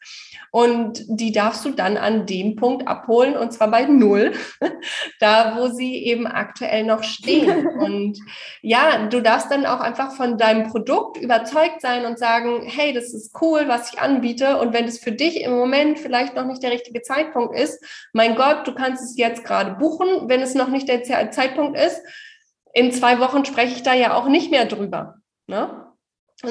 [SPEAKER 1] Und die darfst du dann an dem Punkt abholen und zwar bei Null, [LAUGHS] da wo sie eben aktuell noch stehen. [LAUGHS] Und ja, du darfst dann auch einfach von deinem Produkt überzeugt sein und sagen, hey, das ist cool, was ich anbiete. Und wenn es für dich im Moment vielleicht noch nicht der richtige Zeitpunkt ist, mein Gott, du kannst es jetzt gerade buchen, wenn es noch nicht der Zeitpunkt ist. In zwei Wochen spreche ich da ja auch nicht mehr drüber. Ne?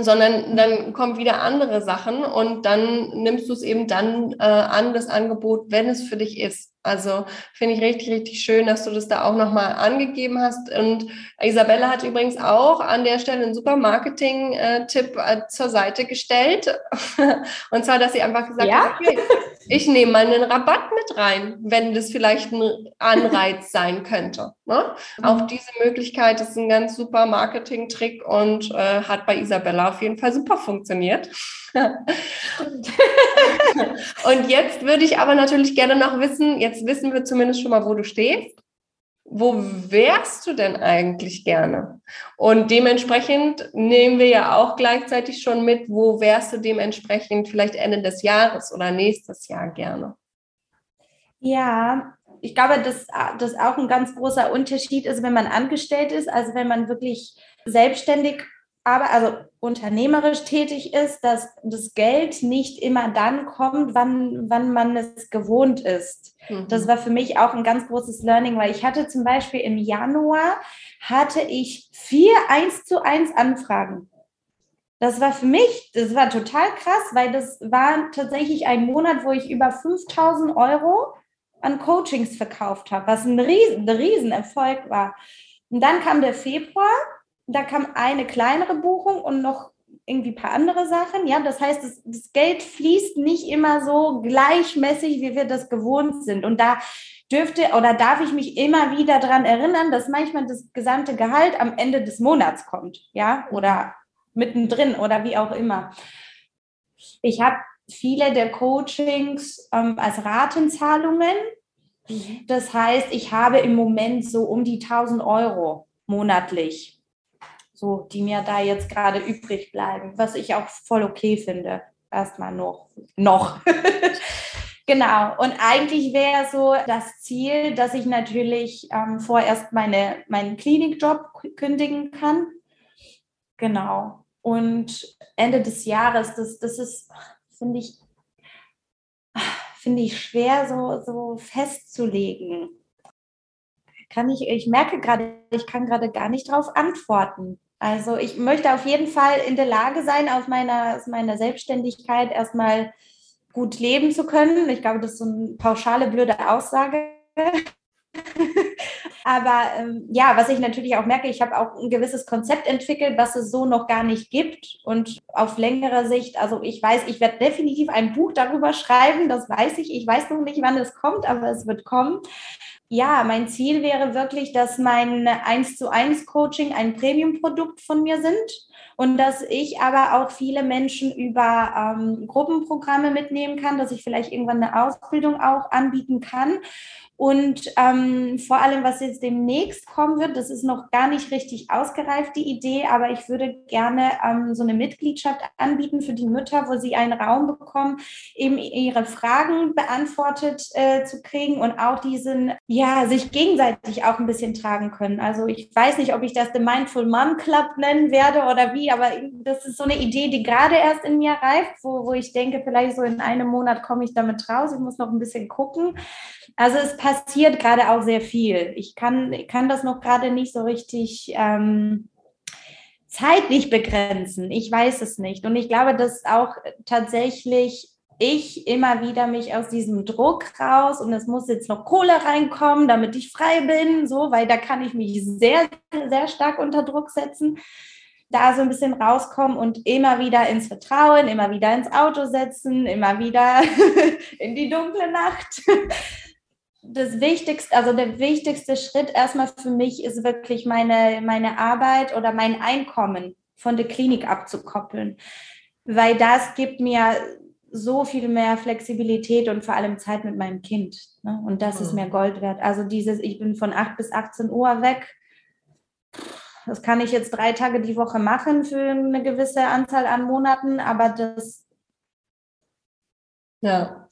[SPEAKER 1] Sondern dann kommen wieder andere Sachen und dann nimmst du es eben dann äh, an, das Angebot, wenn es für dich ist. Also finde ich richtig, richtig schön, dass du das da auch nochmal angegeben hast. Und Isabella hat übrigens auch an der Stelle einen super Marketing-Tipp äh, zur Seite gestellt. [LAUGHS] und zwar, dass sie einfach gesagt
[SPEAKER 2] ja?
[SPEAKER 1] hat, okay, ich nehme mal einen Rabatt mit rein, wenn das vielleicht ein Anreiz sein könnte. Ne? Mhm. Auch diese Möglichkeit ist ein ganz super Marketing-Trick und äh, hat bei Isabella auf jeden Fall super funktioniert. [LAUGHS] [LAUGHS] und jetzt würde ich aber natürlich gerne noch wissen, jetzt wissen wir zumindest schon mal, wo du stehst wo wärst du denn eigentlich gerne? Und dementsprechend nehmen wir ja auch gleichzeitig schon mit, wo wärst du dementsprechend vielleicht Ende des Jahres oder nächstes Jahr gerne?
[SPEAKER 2] Ja, ich glaube, dass das auch ein ganz großer Unterschied ist, wenn man angestellt ist, also wenn man wirklich selbstständig aber also unternehmerisch tätig ist, dass das Geld nicht immer dann kommt, wann, wann man es gewohnt ist. Mhm. Das war für mich auch ein ganz großes Learning, weil ich hatte zum Beispiel im Januar hatte ich vier 1 zu 1 Anfragen. Das war für mich, das war total krass, weil das war tatsächlich ein Monat, wo ich über 5000 Euro an Coachings verkauft habe, was ein riesen, ein riesen Erfolg war. Und dann kam der Februar da kam eine kleinere Buchung und noch irgendwie ein paar andere Sachen. Ja, das heißt, das, das, Geld fließt nicht immer so gleichmäßig, wie wir das gewohnt sind. Und da dürfte oder darf ich mich immer wieder daran erinnern, dass manchmal das gesamte Gehalt am Ende des Monats kommt. Ja, oder mittendrin oder wie auch immer. Ich habe viele der Coachings ähm, als Ratenzahlungen. Mhm. Das heißt, ich habe im Moment so um die 1000 Euro monatlich so, die mir da jetzt gerade übrig bleiben, was ich auch voll okay finde. Erstmal noch. Noch. [LAUGHS] genau. Und eigentlich wäre so das Ziel, dass ich natürlich ähm, vorerst meine, meinen Klinikjob kündigen kann. Genau. Und Ende des Jahres, das, das ist, finde ich, finde ich schwer so, so festzulegen. Kann ich, ich merke gerade, ich kann gerade gar nicht darauf antworten. Also ich möchte auf jeden Fall in der Lage sein, aus meiner, aus meiner Selbstständigkeit erstmal gut leben zu können. Ich glaube, das ist so eine pauschale, blöde Aussage. [LAUGHS] Aber ähm, ja, was ich natürlich auch merke, ich habe auch ein gewisses Konzept entwickelt, was es so noch gar nicht gibt. Und auf längere Sicht, also ich weiß, ich werde definitiv ein Buch darüber schreiben, das weiß ich. Ich weiß noch nicht, wann es kommt, aber es wird kommen ja, mein Ziel wäre wirklich, dass mein 1 zu 1 Coaching ein Premium-Produkt von mir sind und dass ich aber auch viele Menschen über ähm, Gruppenprogramme mitnehmen kann, dass ich vielleicht irgendwann eine Ausbildung auch anbieten kann und ähm, vor allem, was jetzt demnächst kommen wird, das ist noch gar nicht richtig ausgereift, die Idee, aber ich würde gerne ähm, so eine Mitgliedschaft anbieten für die Mütter, wo sie einen Raum bekommen, eben ihre Fragen beantwortet äh, zu kriegen und auch diesen, ja, sich gegenseitig auch ein bisschen tragen können. Also ich weiß nicht, ob ich das den Mindful Mom Club nennen werde oder wie, aber das ist so eine Idee, die gerade erst in mir reift, wo, wo ich denke, vielleicht so in einem Monat komme ich damit raus. Ich muss noch ein bisschen gucken. Also es passiert gerade auch sehr viel. Ich kann, kann das noch gerade nicht so richtig ähm, zeitlich begrenzen. Ich weiß es nicht. Und ich glaube, dass auch tatsächlich ich immer wieder mich aus diesem Druck raus und es muss jetzt noch Kohle reinkommen, damit ich frei bin, so, weil da kann ich mich sehr, sehr stark unter Druck setzen da so ein bisschen rauskommen und immer wieder ins Vertrauen, immer wieder ins Auto setzen, immer wieder [LAUGHS] in die dunkle Nacht das Wichtigste, also der wichtigste Schritt erstmal für mich ist wirklich meine, meine Arbeit oder mein Einkommen von der Klinik abzukoppeln, weil das gibt mir so viel mehr Flexibilität und vor allem Zeit mit meinem Kind. Ne? Und das mhm. ist mir Gold wert. Also dieses, ich bin von 8 bis 18 Uhr weg. Das kann ich jetzt drei Tage die Woche machen für eine gewisse Anzahl an Monaten, aber das.
[SPEAKER 1] Ja.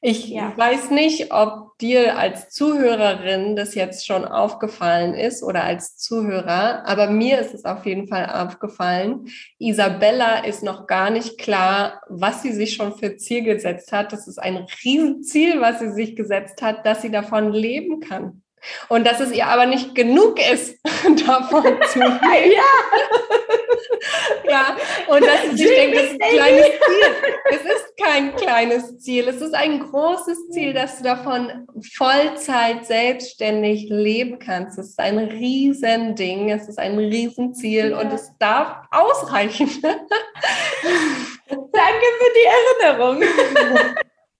[SPEAKER 1] Ich ja. weiß nicht, ob dir als Zuhörerin das jetzt schon aufgefallen ist oder als Zuhörer, aber mir ist es auf jeden Fall aufgefallen. Isabella ist noch gar nicht klar, was sie sich schon für Ziel gesetzt hat. Das ist ein Riesenziel, was sie sich gesetzt hat, dass sie davon leben kann. Und dass es ihr aber nicht genug ist, [LAUGHS] davon zu leben. [LAUGHS] ja. [LAUGHS] ja, und dass ich denke, das ist ein kleines Ziel. Es ist kein kleines Ziel, es ist ein großes Ziel, dass du davon Vollzeit selbstständig leben kannst. Es ist ein Riesending, es ist ein Riesenziel ja. und es darf ausreichen.
[SPEAKER 2] Danke für die Erinnerung.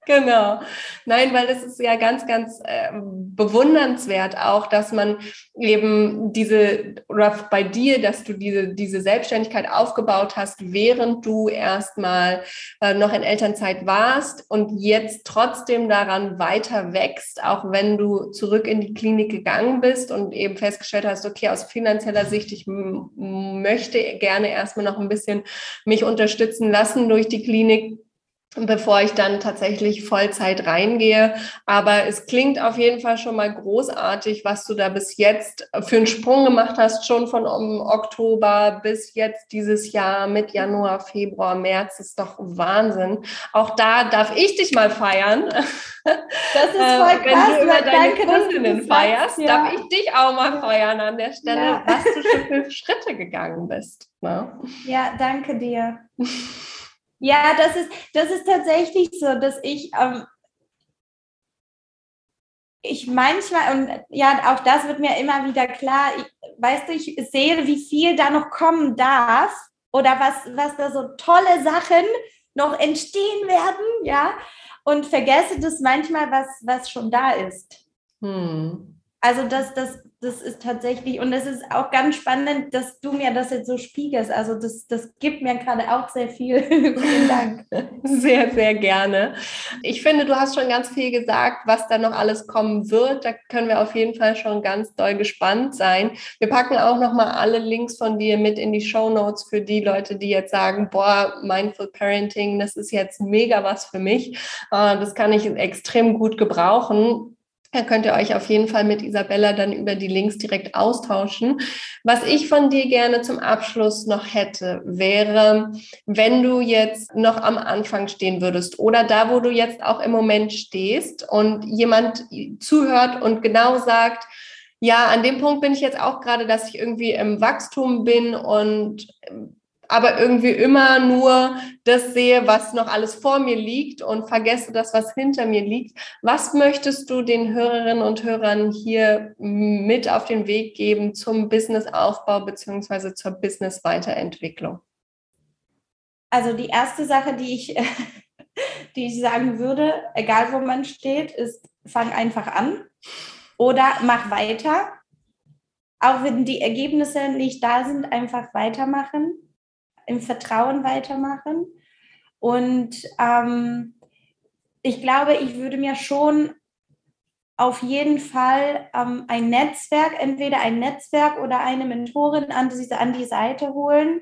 [SPEAKER 1] Genau. Nein, weil das ist ja ganz, ganz äh, bewundernswert auch, dass man eben diese, oder bei dir, dass du diese, diese Selbstständigkeit aufgebaut hast, während du erstmal äh, noch in Elternzeit warst und jetzt trotzdem daran weiter wächst, auch wenn du zurück in die Klinik gegangen bist und eben festgestellt hast, okay, aus finanzieller Sicht, ich möchte gerne erstmal noch ein bisschen mich unterstützen lassen durch die Klinik bevor ich dann tatsächlich Vollzeit reingehe. Aber es klingt auf jeden Fall schon mal großartig, was du da bis jetzt für einen Sprung gemacht hast, schon von Oktober bis jetzt dieses Jahr mit Januar, Februar, März. Das ist doch Wahnsinn. Auch da darf ich dich mal feiern. [LAUGHS]
[SPEAKER 2] Das ist äh, voll krass.
[SPEAKER 1] Wenn du über deine Danke, Kundinnen feierst, ja. darf ich dich auch mal feiern an der Stelle, ja. was du schon für Schritte gegangen bist.
[SPEAKER 2] Ne? Ja, danke dir. [LAUGHS] Ja, das ist, das ist tatsächlich so, dass ich, ähm, ich manchmal, und ja, auch das wird mir immer wieder klar, ich, weißt du, ich sehe, wie viel da noch kommen darf oder was, was da so tolle Sachen noch entstehen werden, ja, und vergesse das manchmal, was, was schon da ist. Hm. Also das, das, das ist tatsächlich, und es ist auch ganz spannend, dass du mir das jetzt so spiegelst. Also das, das gibt mir gerade auch sehr viel. [LAUGHS] Vielen Dank. [LAUGHS]
[SPEAKER 1] Sehr, sehr gerne. Ich finde, du hast schon ganz viel gesagt, was da noch alles kommen wird. Da können wir auf jeden Fall schon ganz doll gespannt sein. Wir packen auch noch mal alle Links von dir mit in die Show Notes für die Leute, die jetzt sagen, boah, Mindful Parenting, das ist jetzt mega was für mich. Äh, das kann ich extrem gut gebrauchen da könnt ihr euch auf jeden Fall mit Isabella dann über die Links direkt austauschen. Was ich von dir gerne zum Abschluss noch hätte, wäre, wenn du jetzt noch am Anfang stehen würdest oder da, wo du jetzt auch im Moment stehst und jemand zuhört und genau sagt, ja, an dem Punkt bin ich jetzt auch gerade, dass ich irgendwie im Wachstum bin und aber irgendwie immer nur das sehe, was noch alles vor mir liegt und vergesse das, was hinter mir liegt. Was möchtest du den Hörerinnen und Hörern hier mit auf den Weg geben zum Businessaufbau beziehungsweise zur Business-Weiterentwicklung?
[SPEAKER 2] Also die erste Sache, die ich, [LAUGHS] die ich sagen würde, egal wo man steht, ist, fang einfach an oder mach weiter. Auch wenn die Ergebnisse nicht da sind, einfach weitermachen im Vertrauen weitermachen. Und ähm, ich glaube, ich würde mir schon auf jeden Fall ähm, ein Netzwerk, entweder ein Netzwerk oder eine Mentorin an die, an die Seite holen,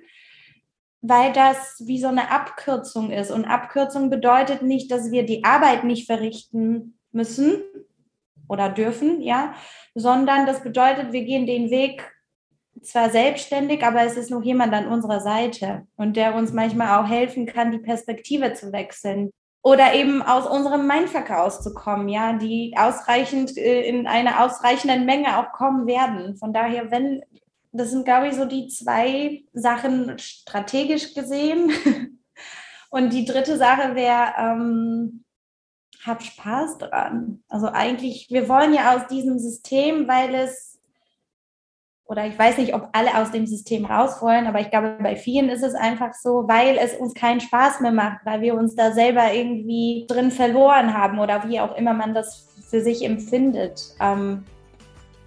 [SPEAKER 2] weil das wie so eine Abkürzung ist. Und Abkürzung bedeutet nicht, dass wir die Arbeit nicht verrichten müssen oder dürfen, ja, sondern das bedeutet, wir gehen den Weg zwar selbstständig, aber es ist noch jemand an unserer Seite und der uns manchmal auch helfen kann, die Perspektive zu wechseln oder eben aus unserem Mindfuck auszukommen, ja, die ausreichend äh, in einer ausreichenden Menge auch kommen werden. Von daher, wenn, das sind, glaube ich, so die zwei Sachen strategisch gesehen. [LAUGHS] Und die dritte Sache wäre, ähm, hab Spaß dran. Also eigentlich, wir wollen ja aus diesem System, weil es oder ich weiß nicht, ob alle aus dem System raus wollen, aber ich glaube, bei vielen ist es einfach so, weil es uns keinen Spaß mehr macht, weil wir uns da selber irgendwie drin verloren haben oder wie auch immer man das für sich empfindet. Ähm,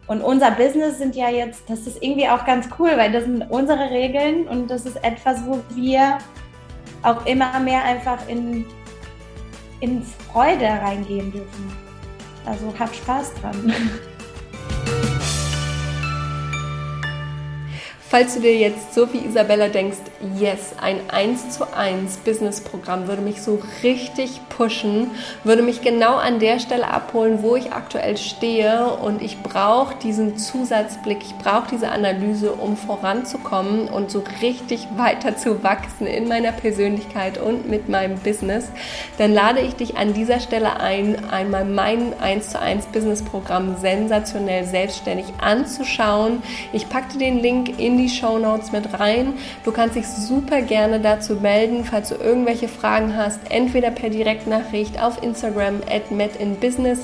[SPEAKER 2] und unser Business sind ja jetzt, das ist irgendwie auch ganz cool, weil das sind unsere Regeln und das ist etwas, wo wir auch immer mehr einfach in, in Freude reingehen dürfen. Also habt Spaß dran. [LAUGHS]
[SPEAKER 1] Falls du dir jetzt so wie Isabella denkst, yes, ein 1 zu 1 Business-Programm würde mich so richtig pushen, würde mich genau an der Stelle abholen, wo ich aktuell stehe und ich brauche diesen Zusatzblick, ich brauche diese Analyse, um voranzukommen und so richtig weiter zu wachsen in meiner Persönlichkeit und mit meinem Business, dann lade ich dich an dieser Stelle ein, einmal mein 1 zu 1 Business-Programm sensationell selbstständig anzuschauen. Ich packte den Link in die die Show mit rein. Du kannst dich super gerne dazu melden, falls du irgendwelche Fragen hast, entweder per Direktnachricht auf Instagram at medinbusiness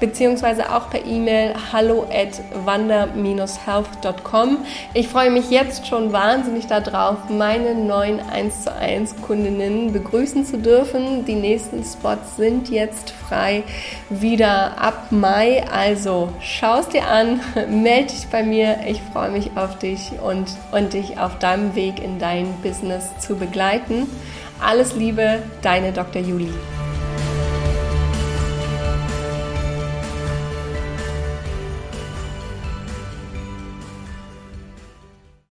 [SPEAKER 1] beziehungsweise auch per E-Mail hallo at wander-health.com. Ich freue mich jetzt schon wahnsinnig darauf, meine neuen 1 zu 1 Kundinnen begrüßen zu dürfen. Die nächsten Spots sind jetzt frei wieder ab Mai. Also schau es dir an, [LAUGHS] melde dich bei mir. Ich freue mich auf dich und, und dich auf deinem Weg in dein Business zu begleiten. Alles Liebe, deine Dr. Julie.